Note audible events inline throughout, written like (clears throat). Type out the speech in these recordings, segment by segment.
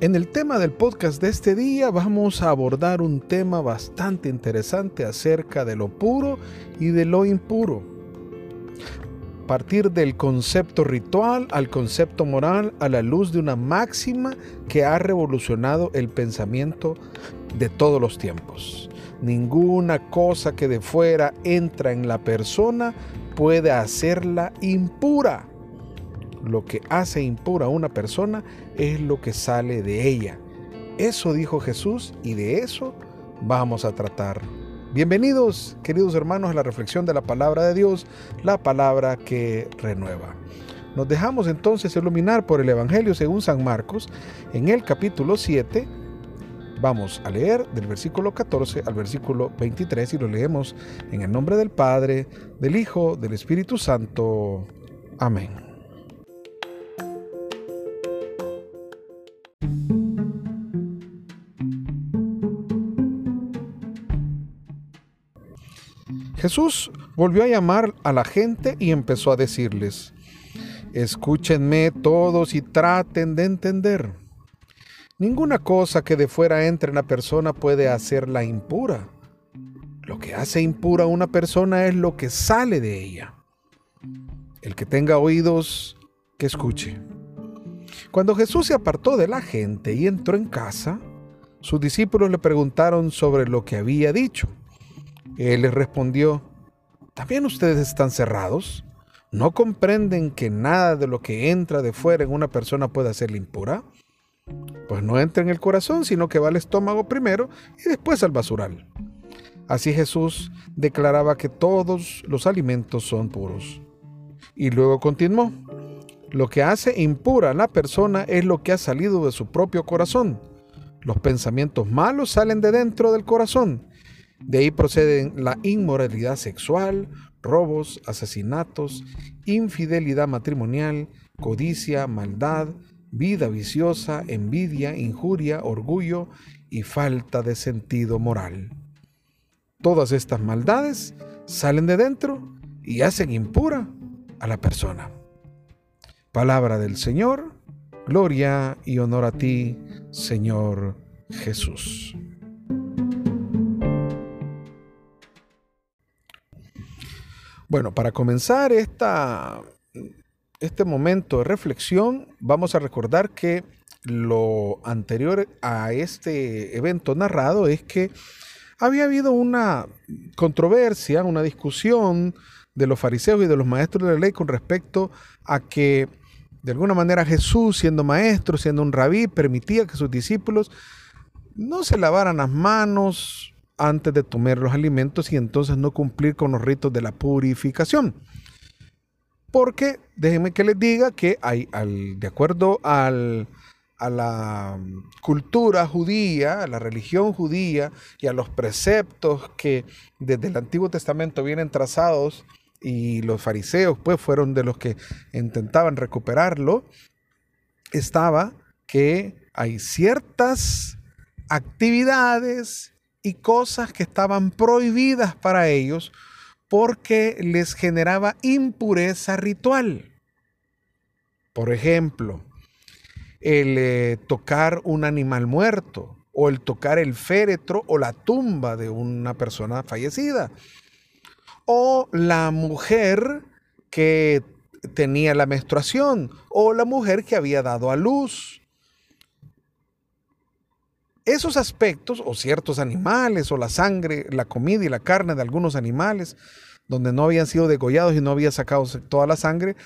En el tema del podcast de este día vamos a abordar un tema bastante interesante acerca de lo puro y de lo impuro. Partir del concepto ritual al concepto moral a la luz de una máxima que ha revolucionado el pensamiento de todos los tiempos. Ninguna cosa que de fuera entra en la persona puede hacerla impura. Lo que hace impura a una persona es lo que sale de ella. Eso dijo Jesús y de eso vamos a tratar. Bienvenidos, queridos hermanos, a la reflexión de la palabra de Dios, la palabra que renueva. Nos dejamos entonces iluminar por el Evangelio según San Marcos en el capítulo 7. Vamos a leer del versículo 14 al versículo 23 y lo leemos en el nombre del Padre, del Hijo, del Espíritu Santo. Amén. Jesús volvió a llamar a la gente y empezó a decirles, escúchenme todos y traten de entender. Ninguna cosa que de fuera entre en la persona puede hacerla impura. Lo que hace impura a una persona es lo que sale de ella. El que tenga oídos, que escuche. Cuando Jesús se apartó de la gente y entró en casa, sus discípulos le preguntaron sobre lo que había dicho. Él les respondió, ¿también ustedes están cerrados? ¿No comprenden que nada de lo que entra de fuera en una persona puede hacerla impura? Pues no entra en el corazón, sino que va al estómago primero y después al basural. Así Jesús declaraba que todos los alimentos son puros. Y luego continuó, lo que hace impura a la persona es lo que ha salido de su propio corazón. Los pensamientos malos salen de dentro del corazón de ahí proceden la inmoralidad sexual, robos, asesinatos, infidelidad matrimonial, codicia, maldad, vida viciosa, envidia, injuria, orgullo y falta de sentido moral. Todas estas maldades salen de dentro y hacen impura a la persona. Palabra del Señor, gloria y honor a ti, Señor Jesús. Bueno, para comenzar este momento de reflexión, vamos a recordar que lo anterior a este evento narrado es que había habido una controversia, una discusión de los fariseos y de los maestros de la ley con respecto a que de alguna manera Jesús, siendo maestro, siendo un rabí, permitía que sus discípulos no se lavaran las manos antes de tomar los alimentos y entonces no cumplir con los ritos de la purificación. Porque déjenme que les diga que hay, de acuerdo al, a la cultura judía, a la religión judía y a los preceptos que desde el Antiguo Testamento vienen trazados y los fariseos pues fueron de los que intentaban recuperarlo, estaba que hay ciertas actividades y cosas que estaban prohibidas para ellos porque les generaba impureza ritual. Por ejemplo, el eh, tocar un animal muerto o el tocar el féretro o la tumba de una persona fallecida. O la mujer que tenía la menstruación o la mujer que había dado a luz esos aspectos, o ciertos animales, o la sangre, la comida y la carne de algunos animales, donde no habían sido degollados y no había sacado toda la sangre,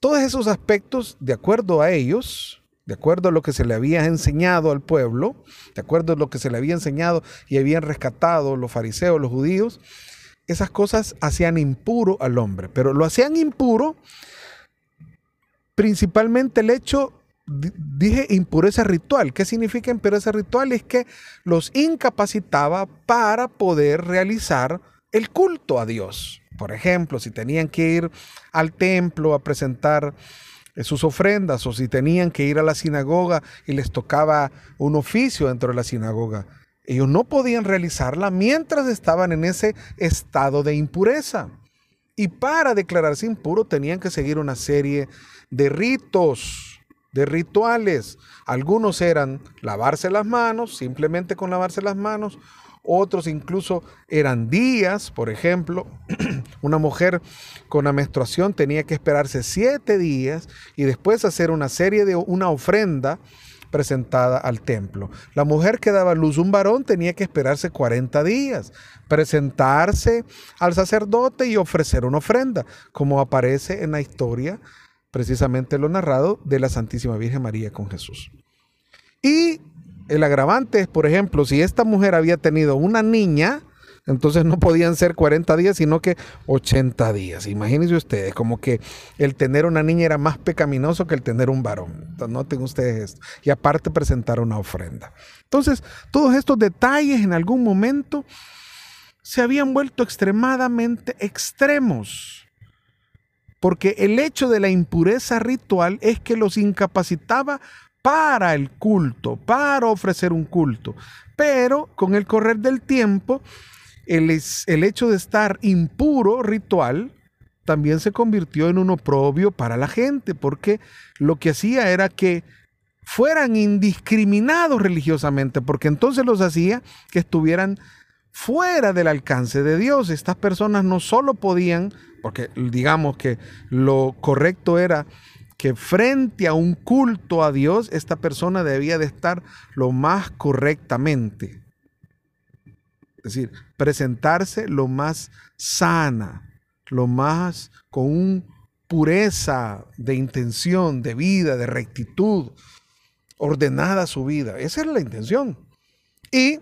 todos esos aspectos, de acuerdo a ellos, de acuerdo a lo que se le había enseñado al pueblo, de acuerdo a lo que se le había enseñado y habían rescatado los fariseos, los judíos, esas cosas hacían impuro al hombre, pero lo hacían impuro principalmente el hecho dije impureza ritual. ¿Qué significa impureza ritual? Es que los incapacitaba para poder realizar el culto a Dios. Por ejemplo, si tenían que ir al templo a presentar eh, sus ofrendas o si tenían que ir a la sinagoga y les tocaba un oficio dentro de la sinagoga, ellos no podían realizarla mientras estaban en ese estado de impureza. Y para declararse impuro tenían que seguir una serie de ritos de rituales. Algunos eran lavarse las manos, simplemente con lavarse las manos. Otros incluso eran días, por ejemplo, (clears throat) una mujer con la menstruación tenía que esperarse siete días y después hacer una serie de una ofrenda presentada al templo. La mujer que daba luz un varón tenía que esperarse 40 días, presentarse al sacerdote y ofrecer una ofrenda, como aparece en la historia, precisamente lo narrado, de la Santísima Virgen María con Jesús. Y el agravante es, por ejemplo, si esta mujer había tenido una niña, entonces no podían ser 40 días, sino que 80 días. Imagínense ustedes, como que el tener una niña era más pecaminoso que el tener un varón. Entonces, noten ustedes esto. Y aparte presentar una ofrenda. Entonces, todos estos detalles en algún momento se habían vuelto extremadamente extremos. Porque el hecho de la impureza ritual es que los incapacitaba para el culto, para ofrecer un culto. Pero con el correr del tiempo, el, hecho de estar impuro ritual también se convirtió en un oprobio para la gente, porque lo que hacía era que fueran indiscriminados religiosamente, porque entonces los hacía que estuvieran fuera del alcance de Dios. Estas personas no solo podían, porque digamos que lo correcto era que frente a un culto a Dios, esta persona debía de estar lo más correctamente. Es decir, presentarse lo más sana, lo más con pureza de intención, de vida, de rectitud, ordenada su vida. Esa era la intención. Y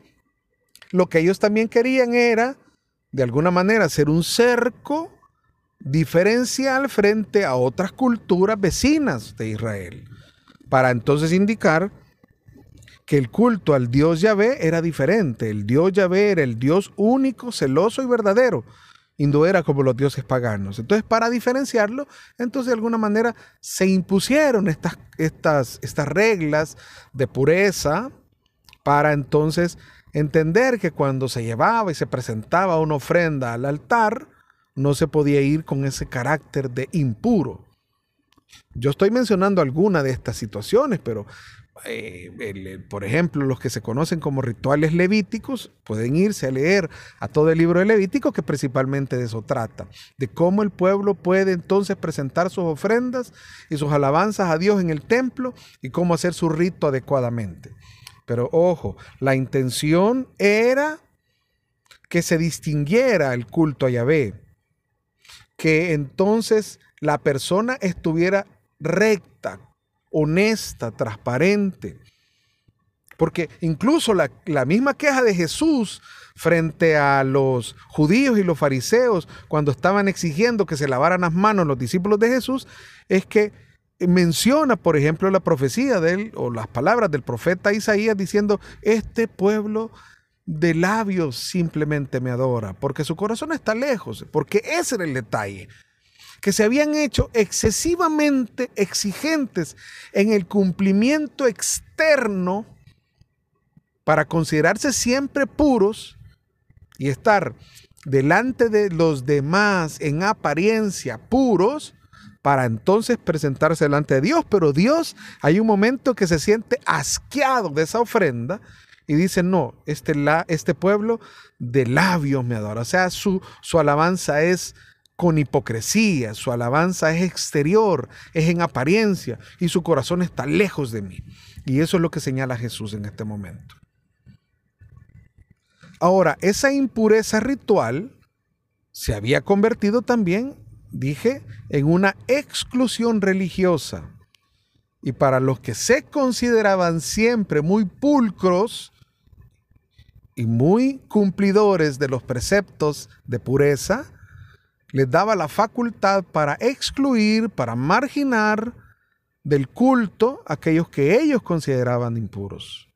lo que ellos también querían era, de alguna manera, ser un cerco diferencial frente a otras culturas vecinas de Israel, para entonces indicar que el culto al Dios Yahvé era diferente. El Dios Yahvé era el Dios único, celoso y verdadero. Y era como los dioses paganos. Entonces, para diferenciarlo, entonces de alguna manera se impusieron estas, estas, estas reglas de pureza para entonces entender que cuando se llevaba y se presentaba una ofrenda al altar, no se podía ir con ese carácter de impuro. Yo estoy mencionando alguna de estas situaciones, pero eh, por ejemplo, los que se conocen como rituales levíticos pueden irse a leer a todo el libro de Levítico, que principalmente de eso trata, de cómo el pueblo puede entonces presentar sus ofrendas y sus alabanzas a Dios en el templo y cómo hacer su rito adecuadamente. Pero ojo, la intención era que se distinguiera el culto a Yahvé, que entonces la persona estuviera recta, honesta, transparente. Porque incluso la, misma queja de Jesús frente a los judíos y los fariseos cuando estaban exigiendo que se lavaran las manos los discípulos de Jesús es que menciona, por ejemplo, la profecía de él o las palabras del profeta Isaías diciendo, este pueblo de labios simplemente me adora, porque su corazón está lejos, porque ese era el detalle que se habían hecho excesivamente exigentes en el cumplimiento externo para considerarse siempre puros y estar delante de los demás en apariencia puros, para entonces presentarse delante de Dios. Pero Dios hay un momento que se siente asqueado de esa ofrenda y dice, no, este, la, este pueblo de labios me adora. O sea, su, su alabanza es con hipocresía, su alabanza es exterior, es en apariencia y su corazón está lejos de mí. Y eso es lo que señala Jesús en este momento. Ahora, esa impureza ritual se había convertido también, dije, en una exclusión religiosa. Y para los que se consideraban siempre muy pulcros y muy cumplidores de los preceptos de pureza, les daba la facultad para excluir, para marginar del culto a aquellos que ellos consideraban impuros.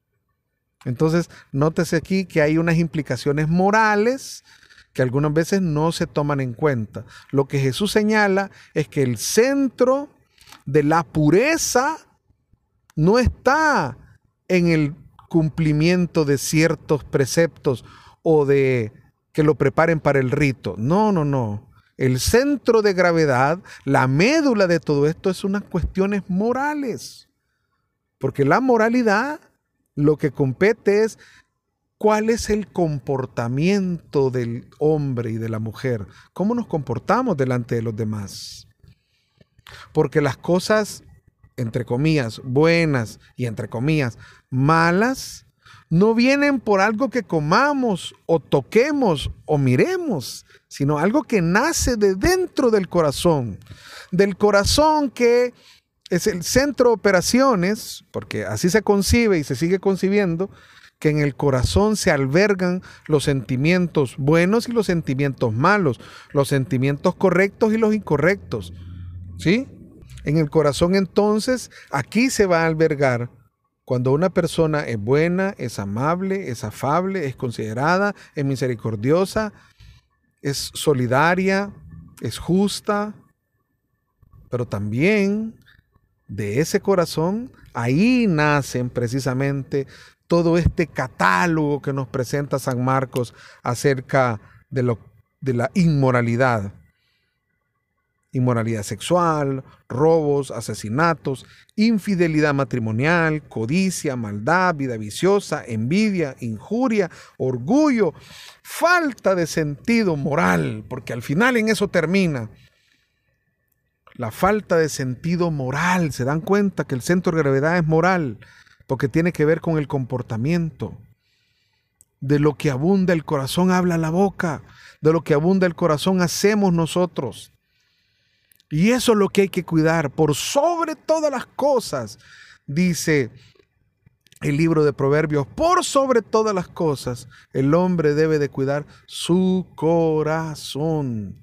Entonces, nótese aquí que hay unas implicaciones morales que algunas veces no se toman en cuenta. Lo que Jesús señala es que el centro de la pureza no está en el cumplimiento de ciertos preceptos o de que lo preparen para el rito. No, no, no el centro de gravedad, la médula de todo esto es unas cuestiones morales. Porque la moralidad lo que compete es cuál es el comportamiento del hombre y de la mujer, cómo nos comportamos delante de los demás. Porque las cosas, entre comillas, buenas y entre comillas, malas, no vienen por algo que comamos o toquemos o miremos, sino algo que nace de dentro del corazón, del corazón que es el centro de operaciones, porque así se concibe y se sigue concibiendo, que en el corazón se albergan los sentimientos buenos y los sentimientos malos, los sentimientos correctos y los incorrectos. ¿Sí? En el corazón entonces, aquí se va a albergar cuando una persona es buena, es amable, es afable, es considerada, es misericordiosa, es solidaria, es justa, pero también de ese corazón, ahí nacen precisamente todo este catálogo que nos presenta San Marcos acerca de, la inmoralidad inmoralidad sexual, robos, asesinatos, infidelidad matrimonial, codicia, maldad, vida viciosa, envidia, injuria, orgullo, falta de sentido moral, porque al final en eso termina. La falta de sentido moral, se dan cuenta que el centro de gravedad es moral, porque tiene que ver con el comportamiento. De lo que abunda el corazón habla la boca, de lo que abunda el corazón hacemos nosotros. Y eso es lo que hay que cuidar por sobre todas las cosas, dice el libro de Proverbios, por sobre todas las cosas, el hombre debe de cuidar su corazón.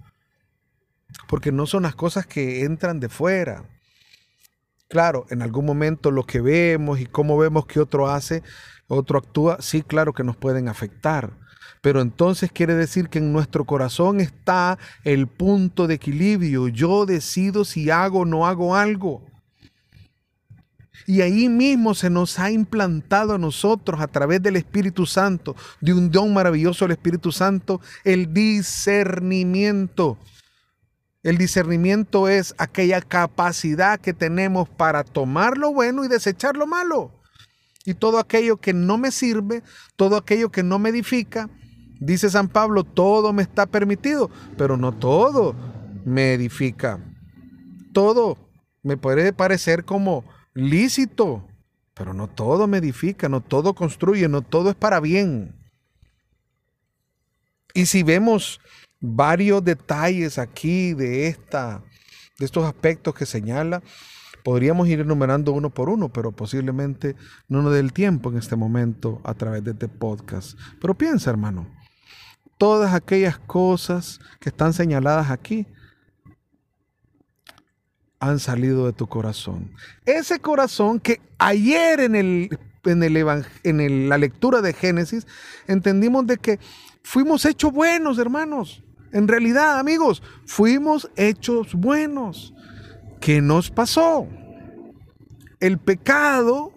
Porque no son las cosas que entran de fuera. Claro, en algún momento lo que vemos y cómo vemos que otro hace, otro actúa, sí, claro que nos pueden afectar. Pero entonces quiere decir que en nuestro corazón está el punto de equilibrio. Yo decido si hago o no hago algo. Y ahí mismo se nos ha implantado a nosotros a través del Espíritu Santo, de un don maravilloso del Espíritu Santo, el discernimiento. El discernimiento es aquella capacidad que tenemos para tomar lo bueno y desechar lo malo. Y todo aquello que no me sirve, todo aquello que no me edifica, Dice San Pablo, todo me está permitido, pero no todo me edifica. Todo me puede parecer como lícito, pero no todo me edifica, no todo construye, no todo es para bien. Y si vemos varios detalles aquí de esta de estos aspectos que señala, podríamos ir enumerando uno por uno, pero posiblemente no nos dé el tiempo en este momento a través de este podcast. Pero piensa, hermano, todas aquellas cosas que están señaladas aquí han salido de tu corazón. Ese corazón que ayer en, el, en, el en la lectura de Génesis entendimos de que fuimos hechos buenos, hermanos. En realidad, amigos, fuimos hechos buenos. ¿Qué nos pasó? El pecado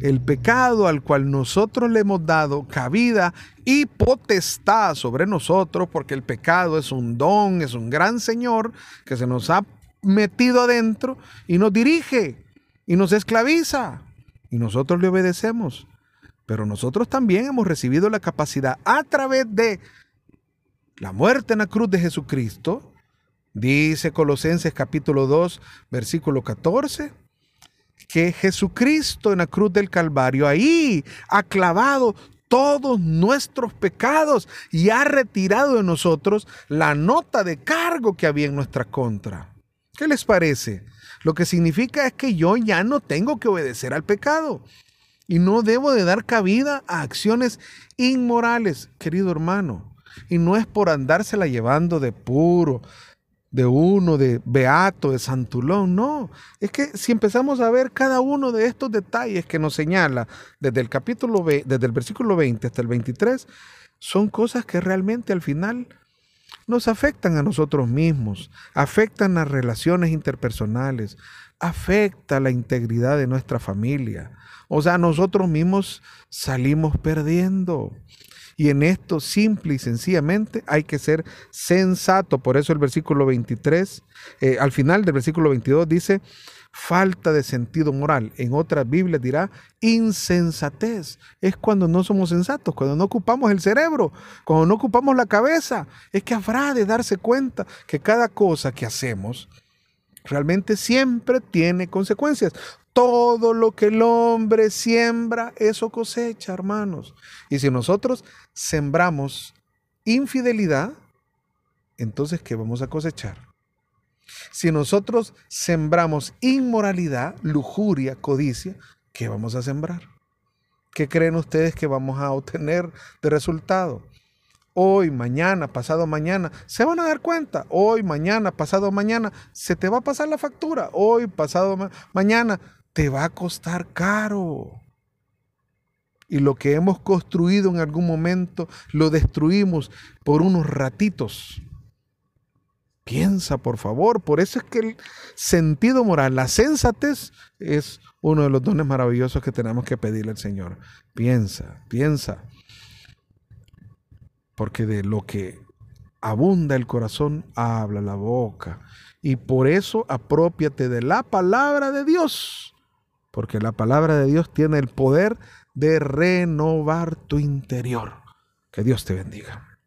el pecado al cual nosotros le hemos dado cabida y potestad sobre nosotros, porque el pecado es un don, es un gran Señor que se nos ha metido adentro y nos dirige y nos esclaviza y nosotros le obedecemos. Pero nosotros también hemos recibido la capacidad a través de la muerte en la cruz de Jesucristo, dice Colosenses capítulo 2, versículo 14 que Jesucristo en la cruz del Calvario ahí ha clavado todos nuestros pecados y ha retirado de nosotros la nota de cargo que había en nuestra contra. ¿Qué les parece? Lo que significa es que yo ya no tengo que obedecer al pecado y no debo de dar cabida a acciones inmorales, querido hermano. Y no es por andársela llevando de puro, de uno, de Beato, de Santulón, no. Es que si empezamos a ver cada uno de estos detalles que nos señala desde el capítulo, desde el versículo 20 hasta el 23, son cosas que realmente al final nos afectan a nosotros mismos, afectan las relaciones interpersonales, afecta la integridad de nuestra familia. O sea, nosotros mismos salimos perdiendo. Y en esto, simple y sencillamente, hay que ser sensato. Por eso el versículo 23, eh, al final del versículo 22 dice, falta de sentido moral. En otras Biblias dirá insensatez. Es cuando no somos sensatos, cuando no ocupamos el cerebro, cuando no ocupamos la cabeza. Es que habrá de darse cuenta que cada cosa que hacemos realmente siempre tiene consecuencias. Todo lo que el hombre siembra, eso cosecha, hermanos. Y si nosotros sembramos infidelidad, entonces ¿qué vamos a cosechar? Si nosotros sembramos inmoralidad, lujuria, codicia, ¿qué vamos a sembrar? ¿Qué creen ustedes que vamos a obtener de resultado? Hoy, mañana, pasado mañana, se van a dar cuenta. Hoy, mañana, pasado mañana, se te va a pasar la factura. Hoy, pasado mañana, te va a costar caro. Y lo que hemos construido en algún momento lo destruimos por unos ratitos. Piensa, por favor. Por eso es que el sentido moral, la sensatez, es uno de los dones maravillosos que tenemos que pedirle al Señor. Piensa, piensa. Porque de lo que abunda el corazón, habla la boca. Y por eso apropiate de la palabra de Dios. Porque la palabra de Dios tiene el poder de renovar tu interior. Que Dios te bendiga.